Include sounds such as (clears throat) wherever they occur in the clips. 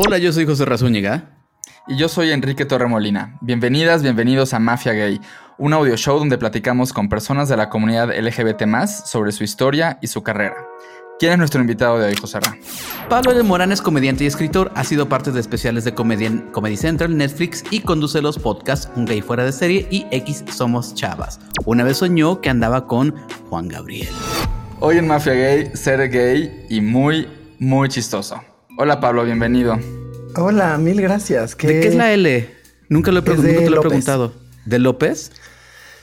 Hola, yo soy José Razúñiga. Y yo soy Enrique Torremolina. Bienvenidas, bienvenidos a Mafia Gay, un audio show donde platicamos con personas de la comunidad LGBT sobre su historia y su carrera. ¿Quién es nuestro invitado de hoy, José Ra? Pablo L. Morán es comediante y escritor, ha sido parte de especiales de Comedy Central, Netflix y conduce los podcasts Un Gay Fuera de Serie y X Somos Chavas. Una vez soñó que andaba con Juan Gabriel. Hoy en Mafia Gay, ser gay y muy, muy chistoso. Hola Pablo, bienvenido. Hola, mil gracias. ¿De qué es la L? Nunca lo he, te lo he preguntado. ¿De López?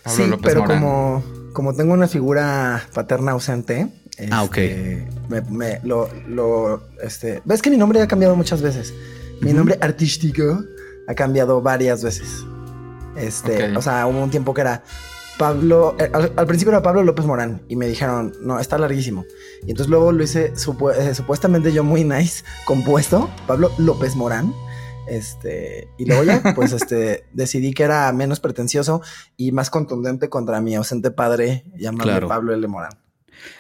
sí, pero como, como tengo una figura paterna ausente, ah, ok. Este, me, lo, lo, este, ves que mi nombre ha cambiado muchas veces. Mi nombre artístico ha cambiado varias veces. Este, o sea, hubo un tiempo que era Pablo, eh, al, principio era Pablo López Morán y me dijeron, no, está larguísimo. Y entonces luego lo hice eh, supuestamente yo muy nice, compuesto, Pablo López Morán. Este, y luego ya, (laughs) pues este, decidí que era menos pretencioso y más contundente contra mi ausente padre llamado Pablo L. Morán.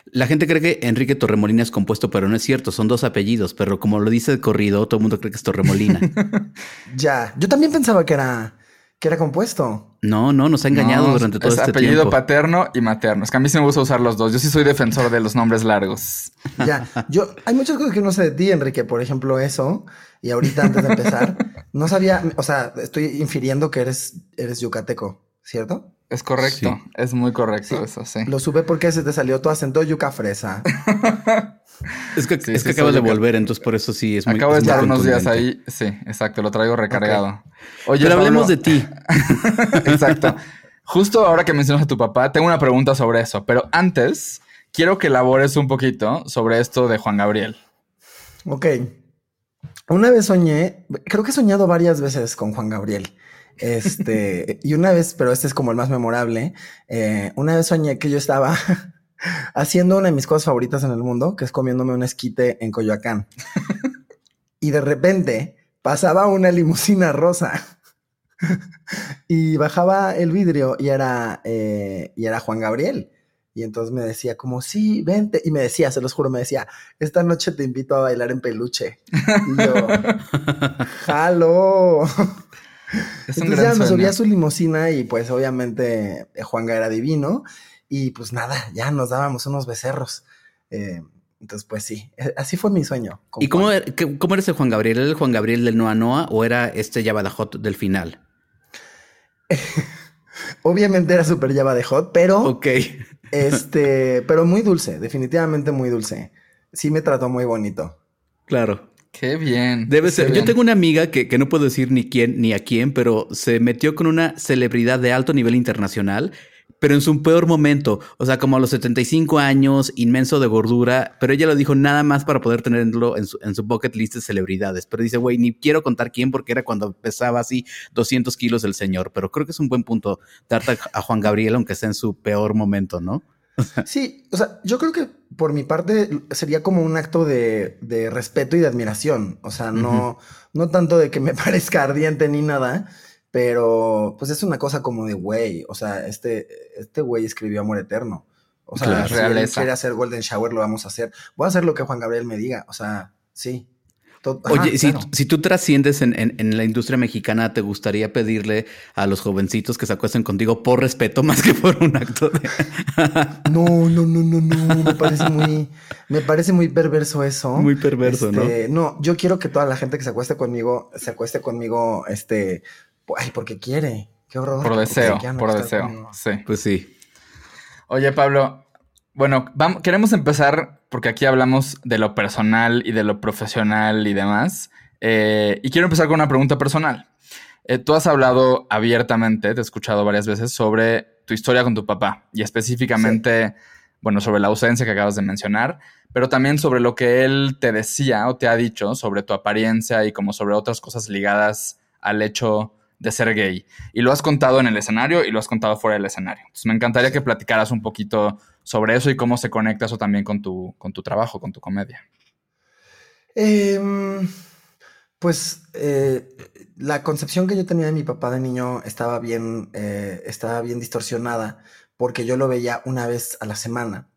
La gente cree que Enrique Torremolina es compuesto, pero no es cierto, son dos apellidos, pero como lo dice el corrido, todo el mundo cree que es Torremolina. (laughs) ya, yo también pensaba que era, que era compuesto. No, no, nos ha engañado durante todo es este apellido paterno y materno. Es que a mí sí me gusta usar los dos. Yo sí soy defensor de los nombres largos. Ya, yo, hay muchas cosas que no sé de ti, Enrique. Por ejemplo, eso. Y ahorita antes de empezar, (laughs) no sabía, o sea, estoy infiriendo que eres, eres yucateco, ¿cierto? Es correcto, es muy correcto eso, sí. Lo supe porque se te salió tu acento yuca fresa. (laughs) es que, es que acabas de volver, entonces por eso sí es muy Acabo de estar unos días ahí, sí, exacto, lo traigo recargado. Oye, Pero hablemos de ti. (laughs) exacto. Justo ahora que mencionas a tu papá, tengo una pregunta sobre eso, pero antes quiero que elabores un poquito sobre esto de Juan Gabriel. Ok. Una vez soñé, creo que he soñado varias veces con Juan Gabriel. Este, (laughs) y una vez, pero este es como el más memorable, eh, una vez soñé que yo estaba (laughs) haciendo una de mis cosas favoritas en el mundo, que es comiéndome un esquite en Coyoacán. y de repente pasaba una limusina rosa y bajaba el vidrio y era, eh, y era Juan Gabriel. Y entonces me decía como, sí, vente. Y me decía, se los juro, me decía, esta noche te invito a bailar en peluche. Y yo, (laughs) jalo. Entonces ya me subía a su limusina y pues obviamente eh, Juanga era divino y pues nada, ya nos dábamos unos becerros. Eh, entonces pues sí, eh, así fue mi sueño. ¿Y cómo, er, cómo eres el Juan Gabriel? ¿Era el Juan Gabriel del Noa Noa o era este Java de Hot del final? (laughs) obviamente era súper Java de Hot, pero... Ok. (laughs) este, pero muy dulce, definitivamente muy dulce. Sí me trató muy bonito. Claro. Qué bien. Debe ser. Yo tengo una amiga que, que, no puedo decir ni quién ni a quién, pero se metió con una celebridad de alto nivel internacional, pero en su peor momento. O sea, como a los 75 años, inmenso de gordura. Pero ella lo dijo nada más para poder tenerlo en su, en su bucket list de celebridades. Pero dice, güey, ni quiero contar quién porque era cuando pesaba así 200 kilos el señor. Pero creo que es un buen punto darte a Juan Gabriel, aunque sea en su peor momento, ¿no? (laughs) Sí, o sea, yo creo que por mi parte sería como un acto de, respeto y de admiración. O sea, no, no tanto de que me (laughs) parezca ardiente ni nada, pero pues es una cosa como de güey. O sea, este, este güey escribió Amor Eterno. O sea, si él quiere hacer Golden Shower, lo vamos a hacer. Voy a hacer lo que Juan Gabriel me diga. O sea, sí. Oye, si, tú trasciendes en, la industria mexicana, ¿te gustaría pedirle a los jovencitos que se acuesten contigo por respeto más que por un acto de... (laughs) no, no, no, no, no. Me parece muy, me parece muy perverso eso. Muy perverso, ¿no? Este, no, yo quiero que toda la gente que se acueste conmigo, se acueste conmigo, este, ay, porque quiere. Qué horror. Por deseo, por deseo. Sí. Pues sí. Oye, Pablo, bueno, vamos, queremos empezar porque aquí hablamos de lo personal y de lo profesional y demás. Eh, y quiero empezar con una pregunta personal. Eh, tú has hablado abiertamente, te he escuchado varias veces, sobre tu historia con tu papá y específicamente, bueno, sobre la ausencia que acabas de mencionar, pero también sobre lo que él te decía o te ha dicho sobre tu apariencia y como sobre otras cosas ligadas al hecho de ser gay. Y lo has contado en el escenario y lo has contado fuera del escenario. Me encantaría que platicaras un poquito sobre eso y cómo se conecta eso también con tu, con tu trabajo, con tu comedia. Em, pues eh, la concepción que yo tenía de mi papá de niño estaba bien, eh, estaba bien distorsionada porque yo lo veía una vez a la semana.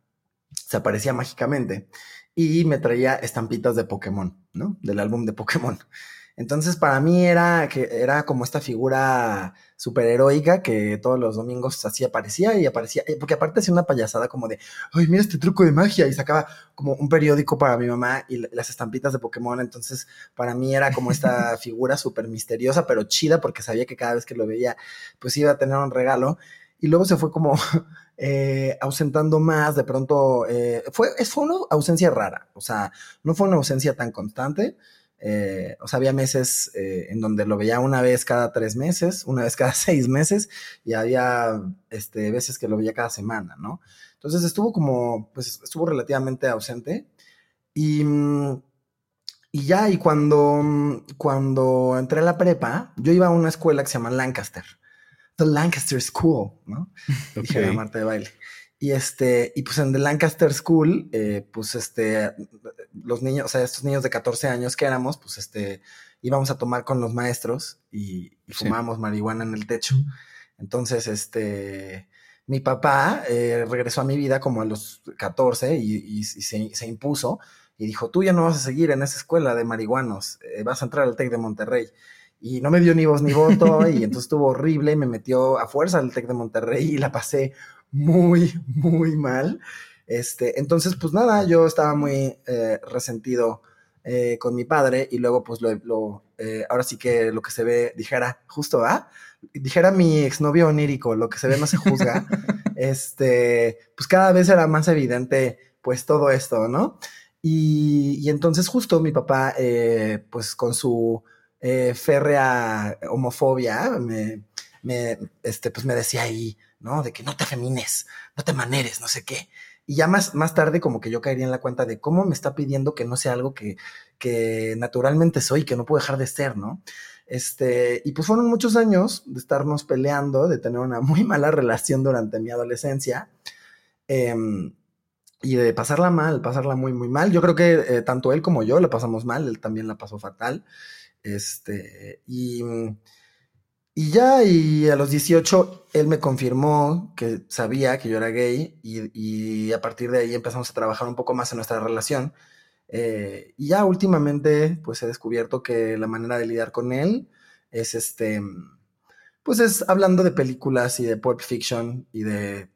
Se aparecía mágicamente. y me traía estampitas de Pokémon, ¿no? Del álbum de Pokémon. Entonces, para mí era que era como esta figura superheroica que todos los domingos así aparecía y aparecía, eh, porque aparte hacía una payasada como de, ay, mira este truco de magia y sacaba como un periódico para mi mamá y las estampitas de Pokémon. Entonces, para mí era como esta (laughs) figura súper misteriosa, pero chida, porque sabía que cada vez que lo veía, pues iba a tener un regalo. Y luego se fue como (laughs) eh, ausentando más, de pronto, eh, fue, fue una ausencia rara, o sea, no fue una ausencia tan constante. Eh, o sea, había meses eh, en donde lo veía una vez cada tres meses, una vez cada (laughs) seis meses, y había este, veces que lo veía cada semana, ¿no? Entonces estuvo como, pues estuvo relativamente ausente. Y, mm, y ya, y cuando, mm, cuando entré a la prepa, yo iba a una escuela que se llama Lancaster, The Lancaster School, ¿no? (laughs) Dije la Marta de baile. Y este, y pues en The Lancaster School, eh, pues este, los niños, o sea, estos niños de 14 años que éramos, pues este, íbamos a tomar con los maestros y, fumábamos marihuana en el techo. Entonces, este, mi papá eh, regresó a mi vida como a los 14 y, se, impuso y dijo, tú ya no vas a seguir en esa escuela de marihuanos, eh, vas a entrar al TEC de Monterrey. Y no me dio ni voz ni voto (laughs) y entonces estuvo horrible, me metió a fuerza al TEC de Monterrey y la pasé muy, muy mal. Este, entonces, pues nada, yo estaba muy eh, resentido eh, con mi padre y luego, pues lo, eh, ahora sí que lo que se ve, dijera, justo, ¿ah? Dijera mi exnovio onírico, lo que se ve no se juzga. (laughs) este, pues cada vez era más evidente, pues todo esto, ¿no? Y, y entonces, justo mi papá, pues con su férrea homofobia, me, me, este, pues me decía ahí, ¿no? De que no te femines, no te maneres, no sé qué. Y ya más, más tarde como que yo caería en la cuenta de cómo me está pidiendo que no sea algo que, que naturalmente soy, que no puedo dejar de ser, ¿no? Este, y pues fueron muchos años de estarnos peleando, de tener una muy (laughs) mala relación durante mi adolescencia. Em, y de pasarla mal, pasarla muy, muy mal. Yo creo que eh, tanto él como yo la pasamos mal, él también la pasó fatal. Este, y y ya, y a los 18, él me confirmó que sabía que yo era gay y, a partir de ahí empezamos a trabajar un poco más en nuestra relación. Eh, y ya últimamente, pues he descubierto que la manera de lidiar con él es este, pues es hablando de películas y de pulp fiction y de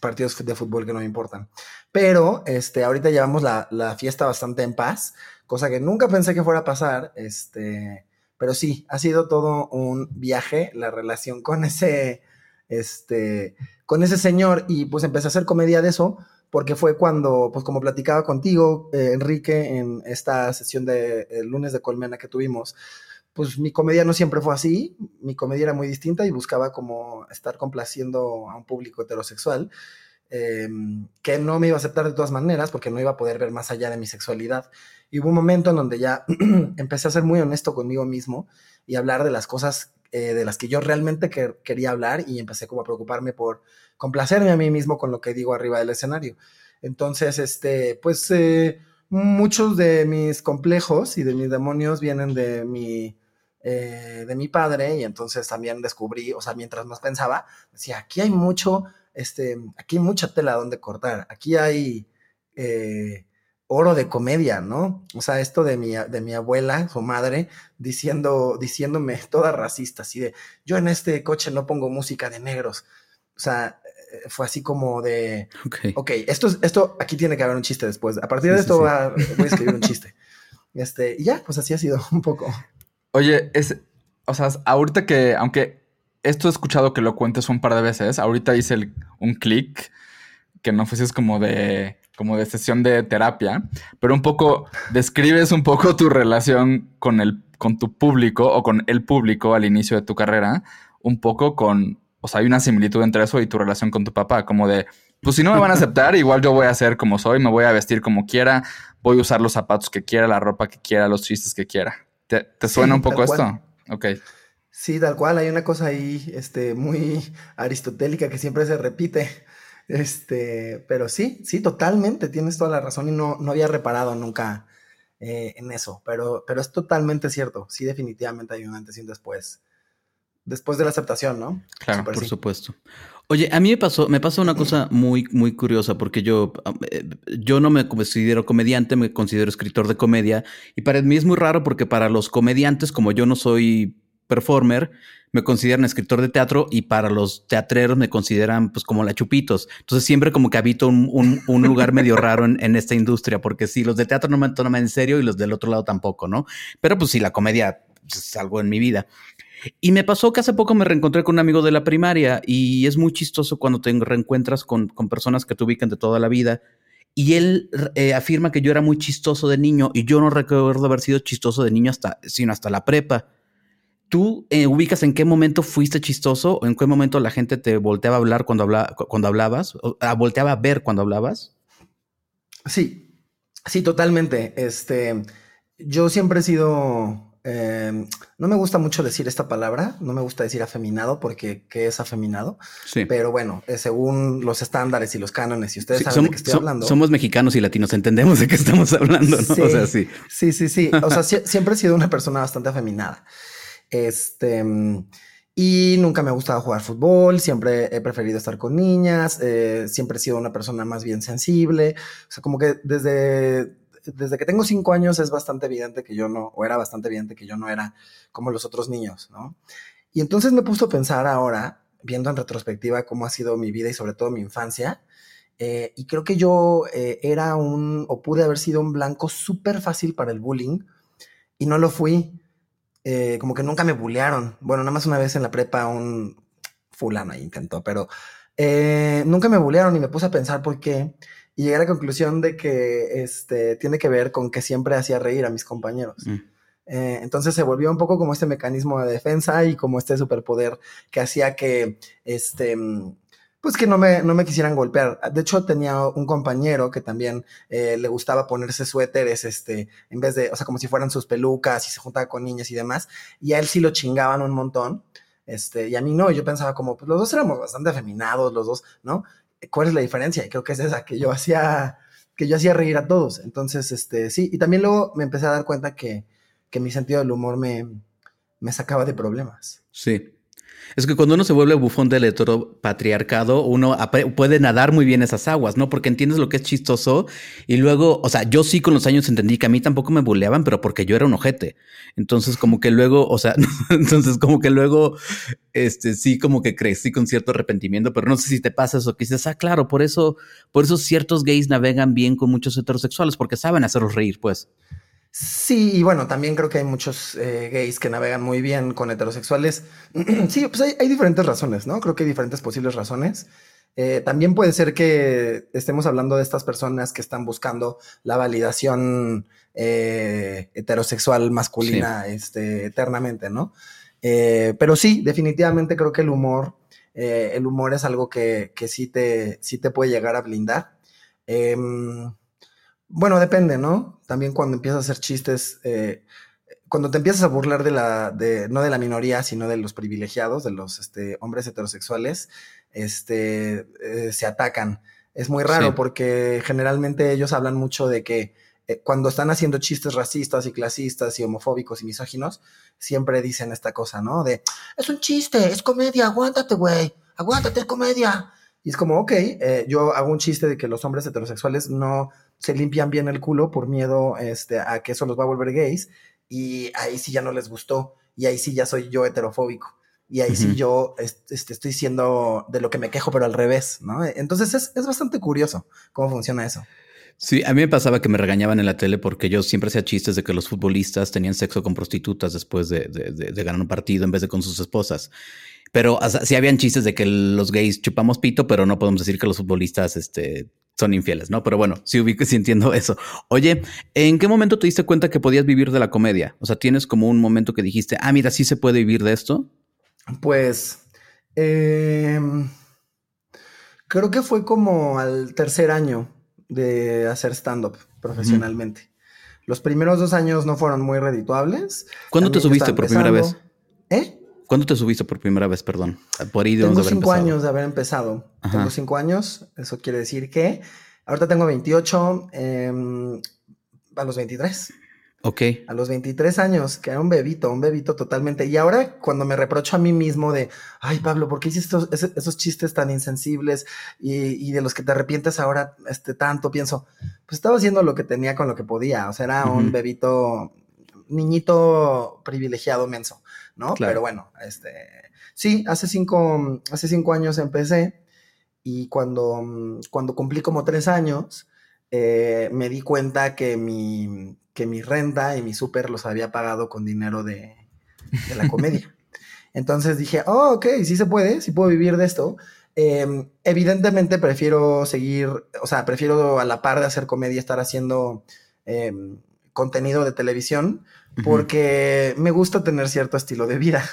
partidos de fútbol que no me importan. Pero, este, ahorita llevamos la, la fiesta bastante en paz, cosa que nunca pensé que fuera a pasar, este pero sí, ha sido todo un viaje la relación con ese, este, con ese señor y pues empecé a hacer comedia de eso porque fue cuando, pues como platicaba contigo, eh, Enrique, en esta sesión de lunes de Colmena que tuvimos, pues mi comedia no siempre fue así, mi comedia era muy distinta y buscaba como estar complaciendo a un público heterosexual. Em, que no me iba a aceptar de todas maneras porque no iba a poder ver más allá de mi sexualidad. Y hubo un momento en donde ya (clears throat) empecé a ser muy honesto conmigo mismo y hablar de las cosas eh, de las que yo realmente quería hablar y empecé como a preocuparme por complacerme a mí mismo con lo que digo arriba del escenario. Entonces, este, pues eh, muchos de mis complejos y de mis demonios vienen de mi, eh, de mi padre y entonces también descubrí, o sea, mientras más pensaba, decía, aquí hay mucho este, aquí hay mucha tela donde cortar, aquí hay eh, oro de comedia, ¿no? O sea, esto de mi, de mi abuela, su madre, diciendo, diciéndome (laughs) toda racista, así de, yo en este coche no pongo música de negros. O sea, eh, fue así como de, ok, esto, esto, aquí tiene que haber un chiste después. A partir de esto voy a escribir un chiste. Este, y ya, pues así ha sido un poco. Oye, es, o sea, ahorita que, aunque esto he escuchado que lo cuentes un par de veces. Ahorita hice un clic que no fuese como de como de sesión de terapia, pero un poco describes un poco tu relación con el con tu público o con el público al inicio de tu carrera, un poco con, o sea, hay una similitud entre eso y tu relación con tu papá, como de, pues si no me van a (laughs) aceptar, igual yo voy a ser como soy, me voy a vestir como quiera, voy a usar los zapatos que quiera, la ropa que quiera, los chistes que quiera. ¿Te, suena un poco esto? Ok. Sí, tal cual, hay una cosa ahí este, muy (laughs) aristotélica que siempre se repite. Este, pero sí, sí, totalmente, tienes toda la razón y no, no había reparado nunca eh, en eso, pero, pero es totalmente cierto, sí, definitivamente hay un antes y un después después de la aceptación, ¿no? Claro, por supuesto. Oye, a mí me pasó, me pasa una cosa muy, muy curiosa, porque yo, eh, yo no me considero comediante, me considero escritor de comedia, y para mí es muy raro porque para los comediantes, como yo no soy performer, me consideran escritor de teatro y para los teatreros me consideran pues como la chupitos. Entonces siempre como que habito un, un, lugar medio (laughs) raro en, esta industria, porque sí, los de teatro no me toman en serio y los del otro lado tampoco, ¿no? Pero pues sí, la comedia es algo en mi vida. Y me pasó que hace poco me reencontré con un amigo de la primaria y es muy chistoso cuando te reencuentras con, con personas que te ubican de toda la vida. Y él eh, afirma que yo era muy chistoso de niño y yo no recuerdo haber sido chistoso de niño hasta, sino hasta la prepa. ¿Tú eh, ubicas en qué momento fuiste chistoso o en qué momento la gente te volteaba a hablar cuando, habla, cuando hablabas? O, ah, ¿Volteaba a ver cuando hablabas? Sí, sí, totalmente. Este, yo siempre he sido Em, no me gusta mucho decir esta palabra, no me gusta decir afeminado porque ¿qué es afeminado? Sí. Pero bueno, eh, según los estándares y los cánones, y ustedes saben de qué estoy hablando. Somos mexicanos y latinos, entendemos de qué estamos hablando, ¿no? o sea, sí. Sí, sí, sí. O sea, (laughs) siempre he sido una persona bastante afeminada. Este. Y nunca me ha gustado jugar fútbol, siempre he preferido estar con niñas, eh, siempre he sido una persona más bien sensible. O sea, como que desde desde que tengo cinco años es bastante evidente que yo no, o era bastante evidente que yo no era como los otros niños, ¿no? Y entonces me puso a pensar ahora, viendo en retrospectiva cómo ha sido mi vida y sobre todo mi infancia, eh, y creo que yo eh, era un, o pude haber sido un blanco súper fácil para el bullying, y no lo fui. Eh, como que nunca me bullearon. Bueno, nada más una vez en la prepa un fulano ahí intentó, pero nunca me bullearon y me puse a pensar por qué y llegué a la conclusión de que este, tiene que ver con que siempre hacía reír a mis compañeros. Mm. Eh, entonces se volvió un poco como este mecanismo de defensa y como este superpoder que hacía que, este, pues que no me, no me quisieran golpear. De hecho, tenía un compañero que también eh, le gustaba ponerse suéteres, este, en vez de, o sea, como si fueran sus pelucas y se juntaba con niñas y demás. Y a él sí lo chingaban un montón. Este, y a mí no, yo pensaba como, pues los dos éramos bastante afeminados, los dos, ¿no? ¿cuál es la diferencia? Y creo que es esa, que yo hacía, que yo hacía reír a todos. Entonces, este, sí, y también luego me empecé a dar cuenta que, que mi sentido del humor me, me sacaba de problemas. Sí. Es que cuando uno se vuelve bufón del heteropatriarcado, uno puede nadar muy bien esas aguas, ¿no? Porque entiendes lo que es chistoso y luego, o sea, yo sí con los años entendí que a mí tampoco me buleaban, pero porque yo era un ojete. Entonces, como que luego, o sea, (laughs) entonces como que luego, este, sí, como que crecí con cierto arrepentimiento, pero no sé si te pasa eso, que dices, ah, claro, por eso, por eso ciertos gays navegan bien con muchos heterosexuales, porque saben hacerlos reír, pues. Sí, y bueno, también creo que hay muchos eh, gays que navegan muy bien con heterosexuales. (clears throat) sí, pues hay, diferentes razones, ¿no? Creo que hay diferentes posibles razones. Eh, también puede ser que estemos hablando de estas personas que están buscando la validación eh, heterosexual masculina este, eternamente, ¿no? pero sí, definitivamente creo que el humor, el humor es algo que, que sí, te, sí te puede llegar a blindar. Bueno, depende, ¿no? También cuando empiezas a hacer chistes, eh, cuando te empiezas a burlar de la, de, no de la minoría, sino de los privilegiados, de los este, hombres heterosexuales, este, eh, se atacan. Es muy raro porque generalmente ellos hablan mucho de que eh, cuando están haciendo chistes racistas y clasistas y homofóbicos y misóginos, siempre dicen esta cosa, ¿no? De, es un chiste, es comedia, aguántate, güey, aguántate, es comedia. Y es como, ok, yo hago un chiste de que los hombres heterosexuales no se limpian bien el culo por miedo este, a que eso los va a volver gays y ahí sí ya no les gustó y ahí sí ya soy yo heterofóbico y ahí sí yo este, estoy siendo de lo que me quejo pero al revés, ¿no? Entonces es, es bastante curioso cómo funciona eso. Sí, a mí me pasaba que me regañaban en la tele porque yo siempre hacía chistes de que los futbolistas tenían sexo con prostitutas después de, de, ganar un partido en vez de con sus esposas. Pero sí habían chistes de que los gays chupamos pito, pero no podemos decir que los futbolistas este, son infieles, ¿no? Pero bueno, sí ubico sí entiendo eso. Oye, ¿en qué momento te diste cuenta que podías vivir de la comedia? O sea, ¿tienes como un momento que dijiste, ah, mira, sí se puede vivir de esto? Pues, em, creo que fue como al tercer año de hacer stand-up profesionalmente. Los primeros dos años no fueron muy redituables. ¿Cuándo te subiste por primera vez? ¿Eh? ¿Cuándo te subiste por primera vez, perdón? Por ahí Tengo cinco años de haber empezado. Tengo cinco años. Eso quiere decir que ahorita tengo 28, eh, a los 23. Ok. A los 23 años, que era un bebito, un bebito totalmente. Y ahora cuando me reprocho a mí mismo de, ay Pablo, ¿por qué hiciste esos, esos chistes tan insensibles y, y, de los que te arrepientes ahora este, tanto? Pienso, pues estaba haciendo lo que tenía con lo que podía. O sea, era un bebito, niñito privilegiado, menso, ¿no? Claro. Pero bueno, este, sí, hace cinco, hace cinco años empecé y cuando, cuando cumplí como tres años, eh, me di cuenta que mi que mi renta y mi súper los había pagado con dinero de, de la comedia. (laughs) Entonces dije, oh, ok, sí se puede, sí puedo vivir de esto. Eh, evidentemente prefiero seguir, o sea, prefiero a la par de hacer comedia estar haciendo eh, contenido de televisión porque uh -huh. me gusta tener cierto estilo de vida.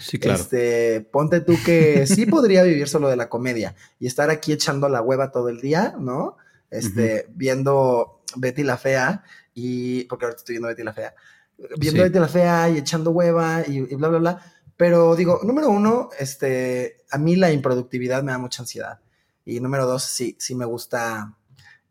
Sí, claro. Este, ponte tú que sí (laughs) podría vivir solo de la comedia y estar aquí echando la hueva todo el día, ¿no? Este, uh -huh. viendo Betty la Fea y porque ahora estoy viendo Betty la Fea, viendo sí. Betty la Fea y echando hueva y, y, bla, bla, bla. Pero digo, número uno, este, a mí la improductividad me da mucha ansiedad. Y número dos, sí, sí me gusta,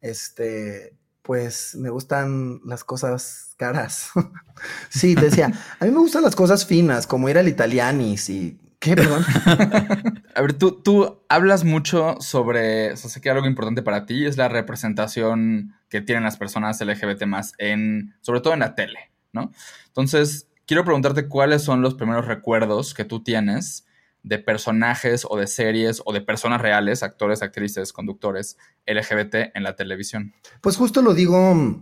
este, pues me gustan las cosas caras. (laughs) sí, decía, a mí me gustan las cosas finas, como ir al Italianis y... ¿Qué, perdón? (laughs) a ver, tú, tú hablas mucho sobre, o sea, sé que algo importante para ti es la representación que tienen las personas LGBT más en, sobre todo en la tele, ¿no? Entonces, quiero preguntarte cuáles son los primeros recuerdos que tú tienes de personajes o de series o de personas reales, actores, actrices, conductores LGBT en la televisión. Pues justo lo digo,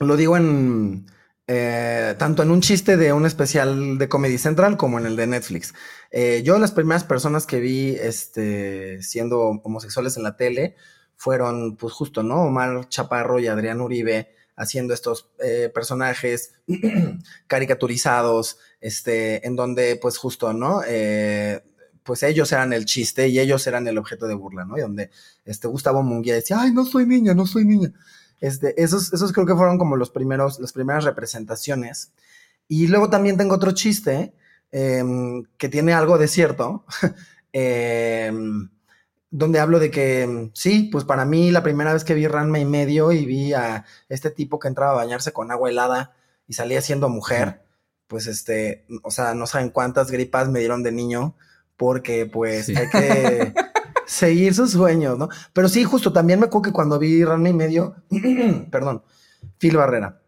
lo digo en eh, tanto en un chiste de un especial de Comedy Central como en el de Netflix. Eh, yo las primeras personas que vi este, siendo homosexuales en la tele fueron, pues justo, ¿no? Omar Chaparro y Adrián Uribe haciendo estos eh, personajes (clears throat) caricaturizados, este, en donde, pues justo, ¿no? Eh, pues ellos eran el chiste y ellos eran el objeto de burla, ¿no? Y donde este, Gustavo Munguía decía, ay, no soy niña, no soy niña. Este, esos, esos creo que fueron como los primeros, las primeras representaciones. Y luego también tengo otro chiste eh, que tiene algo de cierto, (laughs) eh, donde hablo de que sí, pues para mí la primera vez que vi Ranma y medio y vi a este tipo que entraba a bañarse con agua helada y salía siendo mujer, pues este, o sea, no saben cuántas gripas me dieron de niño porque pues sí. hay que (laughs) seguir sus sueños, ¿no? Pero sí, justo también me acuerdo que cuando vi Ranma y medio, (clears throat) perdón, Phil Barrera,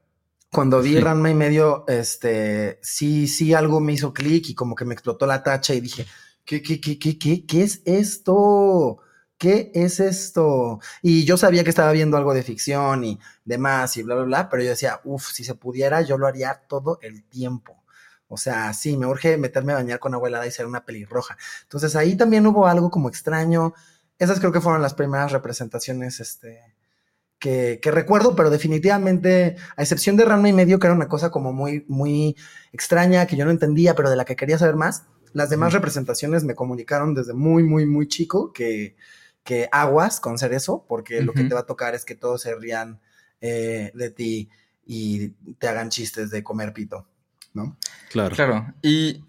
cuando vi sí. Ranma y medio, este, sí, sí, algo me hizo clic y como que me explotó la tacha y dije, ¿qué, qué, qué, qué, qué, qué es esto? ¿Qué es esto? Y yo sabía que estaba viendo algo de ficción y demás y bla, bla, bla, pero yo decía, uff, si se pudiera, yo lo haría todo el tiempo. O sea, sí, me urge meterme a bañar con agua helada y ser una pelirroja. Entonces ahí también hubo algo como extraño. Esas creo que fueron las primeras representaciones este, que, recuerdo, pero definitivamente, a excepción de Ranma y medio, que era una cosa como muy, muy extraña, que yo no entendía, pero de la que quería saber más, las demás mm. representaciones me comunicaron desde muy, muy, muy chico que, que aguas con ser eso, porque uh -huh. lo que te va a tocar es que todos se rían eh, de ti y te hagan chistes de comer pito. ¿no? Claro. Claro. Y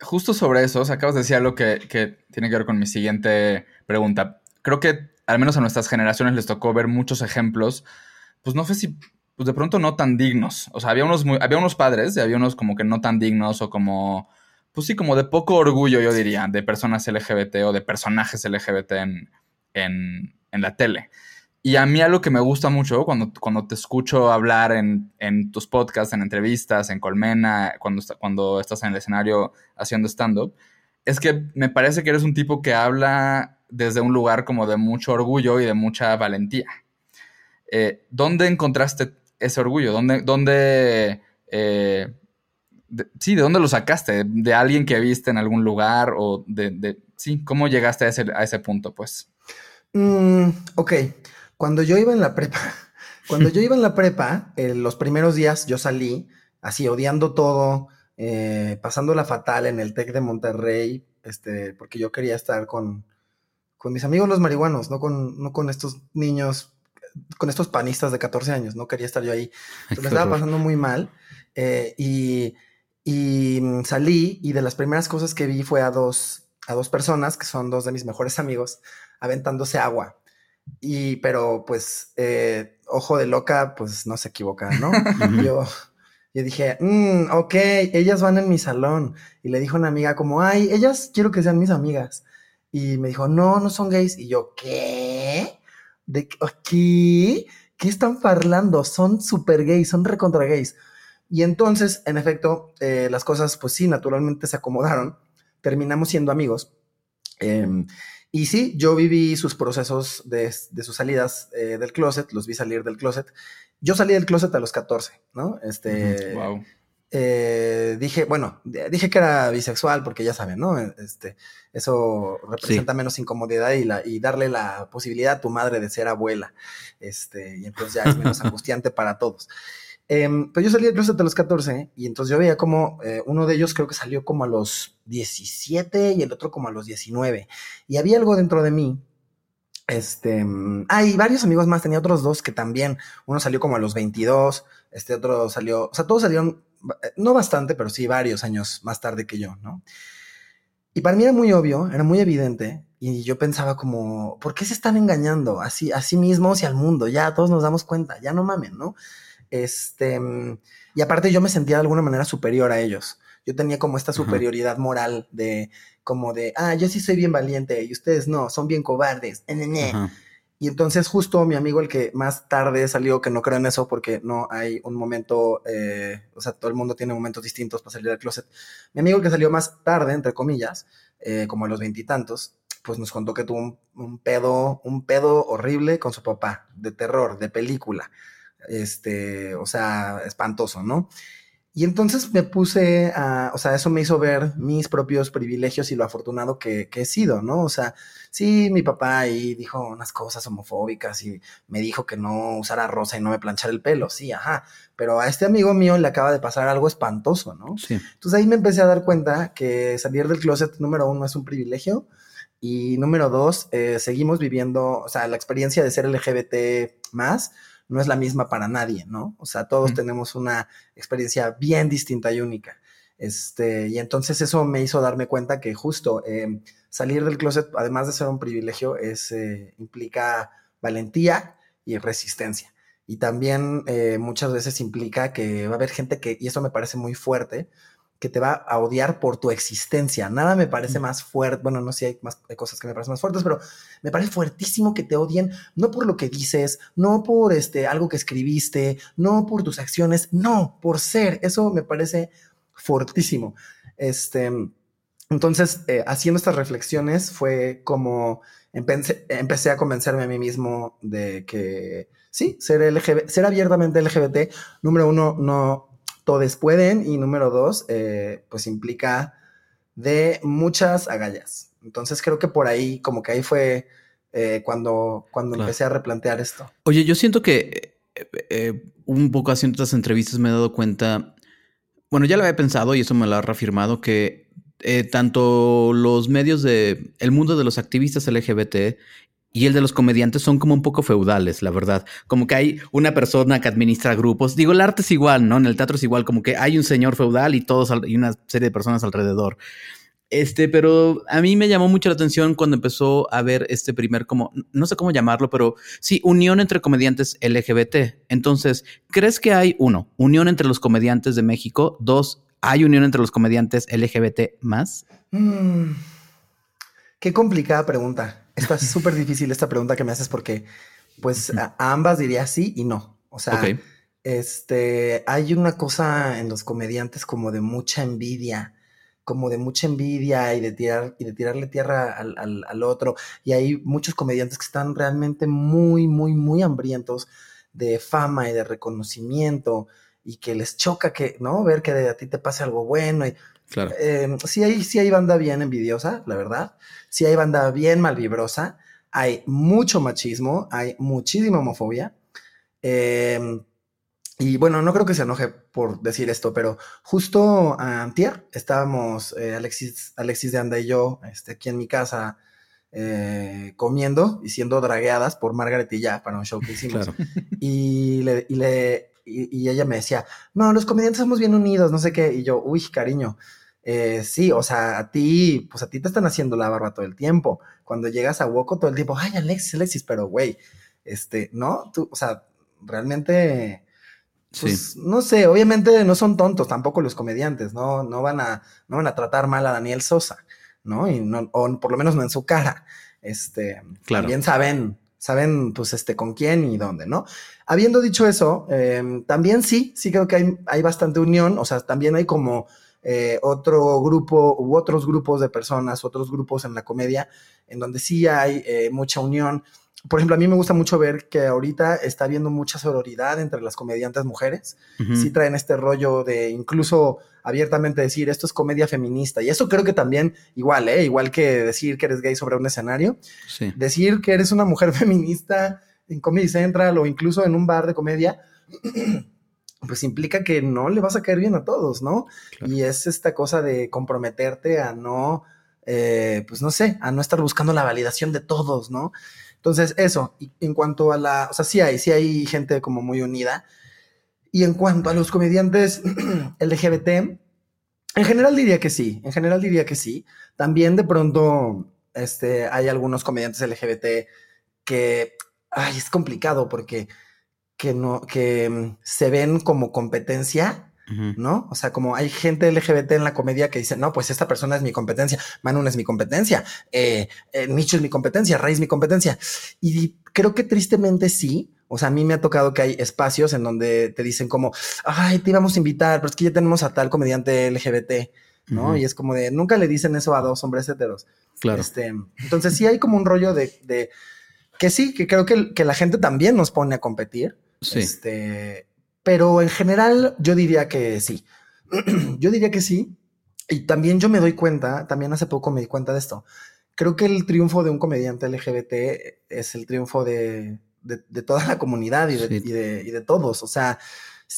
justo sobre eso, o sea, acabas de decir algo que, que, tiene que ver con mi siguiente pregunta. Creo que al menos a nuestras generaciones les tocó ver muchos ejemplos, pues no sé si, pues de pronto no tan dignos. O sea, había unos, muy, había unos padres y había unos como que no tan dignos o como, pues sí, como de poco orgullo, yo diría, de personas LGBT o de personajes LGBT en, en, en la tele. Y a mí algo que me gusta mucho cuando, cuando te escucho hablar en, en tus podcasts, en entrevistas, en Colmena, cuando, cuando estás en el escenario haciendo stand-up, es que me parece que eres un tipo que habla desde un lugar como de mucho orgullo y de mucha valentía. Eh, ¿Dónde encontraste ese orgullo? ¿Dónde, dónde eh, de, sí, ¿de dónde lo sacaste? ¿De alguien que viste en algún lugar? ¿O de, de sí, cómo llegaste a ese, a ese punto, pues? Mm, ok. Cuando yo iba en la prepa, (laughs) cuando yo iba en la prepa, eh, los primeros días yo salí así odiando todo, eh, pasándola fatal en el TEC de Monterrey, este, porque yo quería estar con, con mis amigos los marihuanos, no con, no con estos niños, con estos panistas de 14 años, no quería estar yo ahí. Entonces, me estaba pasando muy mal eh, y, y salí y de las primeras cosas que vi fue a dos, a dos personas, que son dos de mis mejores amigos, aventándose agua. Y, pero pues, eh, ojo de loca, pues no se equivoca, ¿no? (laughs) yo, Yo dije, mmm, ok, ellas van en mi salón. Y le dijo una amiga como, ay, ellas quiero que sean mis amigas. Y me dijo, no, no son gays. Y yo, ¿qué? ¿De qué? ¿Qué están parlando? Son super gays, son recontra gays. Y entonces, en efecto, eh, las cosas, pues sí, naturalmente se acomodaron. Terminamos siendo amigos. Em, y sí, yo viví sus procesos de, sus salidas eh, del closet, los vi salir del closet. Yo salí del closet a los 14, ¿no? Este, wow. Eh, dije, bueno, dije que era bisexual porque ya saben, ¿no? Este, eso representa menos incomodidad y, la, y darle la posibilidad a tu madre de ser abuela. Este, y entonces ya es menos (laughs) angustiante para todos. Em, pero yo salí del a los 14 y entonces yo veía como eh, uno de ellos creo que salió como a los 17 y el otro como a los 19. Y había algo dentro de mí. Este, hay varios amigos más, tenía otros dos que también, uno salió como a los 22, este otro salió, o sea, todos salieron, eh, no bastante, pero sí varios años más tarde que yo, ¿no? Y para mí era muy obvio, era muy evidente, y yo pensaba como, ¿por qué se están engañando así a sí mismos y al mundo? Ya todos nos damos cuenta, ya no mamen, ¿no? Este, y aparte yo me sentía de alguna manera superior a ellos. Yo tenía como esta superioridad moral de, como de, ah, yo sí soy bien valiente y ustedes no, son bien cobardes. Y entonces justo mi amigo, el que más tarde salió, que no creo en eso porque no hay un momento, eh, o sea, todo el mundo tiene momentos distintos para salir del closet. Mi amigo el que salió más tarde, entre comillas, eh, como a los veintitantos, pues nos contó que tuvo un, un, pedo, un pedo horrible con su papá, de terror, de película este, o sea, espantoso, ¿no? Y entonces me puse a, o sea, eso me hizo ver mis propios privilegios y lo afortunado que, he sido, ¿no? O sea, sí, mi papá ahí dijo unas cosas homofóbicas y me dijo que no usara rosa y no me planchara el pelo, sí, ajá, pero a este amigo mío le acaba de pasar algo espantoso, ¿no? Sí. Entonces ahí me empecé a dar cuenta que salir del closet, número uno, es un privilegio y número dos, eh, seguimos viviendo, o sea, la experiencia de ser LGBT más no es la misma para nadie, ¿no? O sea, todos tenemos una experiencia bien distinta y única. Este, y entonces eso me hizo darme cuenta que justo em, salir del closet, además de ser un privilegio, es, eh, implica valentía y resistencia. Y también eh, muchas veces implica que va a haber gente que, y eso me parece muy fuerte, que te va a odiar por tu existencia. Nada me parece más fuerte, bueno, no sé si hay más cosas que me parecen más fuertes, pero me parece fuertísimo que te odien, no por lo que dices, no por este, algo que escribiste, no por tus acciones, no, por ser. Eso me parece fuertísimo. Este, entonces, eh, haciendo estas reflexiones fue como empecé, empecé, a convencerme a mí mismo de que sí, ser, LGBT, ser abiertamente LGBT, número uno, no, todos pueden y número dos, eh, pues implica de muchas agallas. Entonces creo que por ahí, como que ahí fue eh, cuando, cuando empecé a replantear esto. Oye, yo siento que eh, un poco haciendo estas entrevistas me he dado cuenta, bueno, ya lo había pensado y eso me lo ha reafirmado, que tanto los medios de el mundo de los activistas LGBT y el de los comediantes son como un poco feudales, la verdad. Como que hay una persona que administra grupos. Digo, el arte es igual, ¿no? En el teatro es igual, como que hay un señor feudal y todos y una serie de personas alrededor. Este, pero a mí me llamó mucho la atención cuando empezó a ver este primer como, no sé cómo llamarlo, pero sí, unión entre comediantes LGBT. Entonces, ¿crees que hay, uno, unión entre los comediantes de México? Dos, ¿hay unión entre los comediantes LGBT más? Mm, qué complicada pregunta. Está (laughs) súper difícil esta pregunta que me haces porque, pues, a, ambas diría sí y no. O sea, este, hay una cosa en los comediantes como de mucha envidia, como de mucha envidia y de tirar y de tirarle tierra al, al, otro. Y hay muchos comediantes que están realmente muy, muy, muy hambrientos de fama y de reconocimiento y que les choca que, ¿no? Ver que a ti te pase algo bueno y Claro. Em, sí, hay, sí hay banda bien envidiosa, la verdad. Sí hay banda bien malvibrosa. Hay mucho machismo, hay muchísima homofobia. Em, y bueno, no creo que se enoje por decir esto, pero justo antier estábamos eh, Alexis, Alexis de Anda y yo este, aquí en mi casa eh, comiendo y siendo dragueadas por Margaret y ya para un show que hicimos. Y, le, y, le, y, ella me decía, no, los comediantes somos bien unidos, no sé qué. Y yo, uy, cariño, eh, sí, o sea, a ti, pues a ti te están haciendo la barba todo el tiempo. Cuando llegas a Woco todo el tiempo, ay, Alexis, Alexis, pero güey, este, ¿no? Tú, o sea, realmente pues, no sé, obviamente no son tontos tampoco los comediantes, no, no van a, no van a tratar mal a Daniel Sosa, ¿no? Y no, o por lo menos no en su cara. Este, claro. también saben, saben, pues, este, con quién y dónde, ¿no? Habiendo dicho eso, em, también sí, sí creo que hay, hay bastante unión, o sea, también hay como eh, otro grupo u otros grupos de personas, otros grupos en la comedia, en donde sí hay eh, mucha unión por ejemplo, a mí me gusta mucho ver que ahorita está habiendo mucha sororidad entre las comediantes mujeres. Sí traen este rollo de incluso abiertamente decir esto es comedia feminista. Y eso creo que también, igual, ¿eh? igual que decir que eres gay sobre un escenario, decir que eres una mujer (laughs) feminista en Comedy Central o incluso en un bar de comedia, (clears throat) pues implica que no le vas a caer bien a todos, ¿no? Y es esta cosa de comprometerte a no, eh, pues no sé, a no estar buscando la validación de todos, ¿no? Entonces, eso, y en cuanto a la, o sea, sí hay, sí hay gente como muy unida. Y en cuanto a los comediantes (clears throat) LGBT, en general diría que sí, en general diría que sí. También de pronto, este, hay algunos comediantes LGBT que, ay, es complicado porque que no, que mm, se ven como competencia ¿no? O sea, como hay gente LGBT en la comedia que dice, no, pues esta persona es mi competencia, Manon es mi competencia, eh, eh, Nicho es mi competencia, Rey es mi competencia. Y creo que tristemente sí. O sea, a mí me ha tocado que hay espacios en donde te dicen como, ay, te íbamos a invitar, pero es que ya tenemos a tal comediante LGBT, ¿no? Y es como de, nunca le dicen eso a dos hombres heteros. Claro. Este, entonces sí hay como un rollo de, de que sí, que creo que, que, la gente también nos pone a competir. Sí. Este, pero en general yo diría que sí. (clears throat) yo diría que sí. Y también yo me doy cuenta, también hace poco me di cuenta de esto. Creo que el triunfo de un comediante LGBT es el triunfo de, de, toda la comunidad y de, y y de, todos. O sea,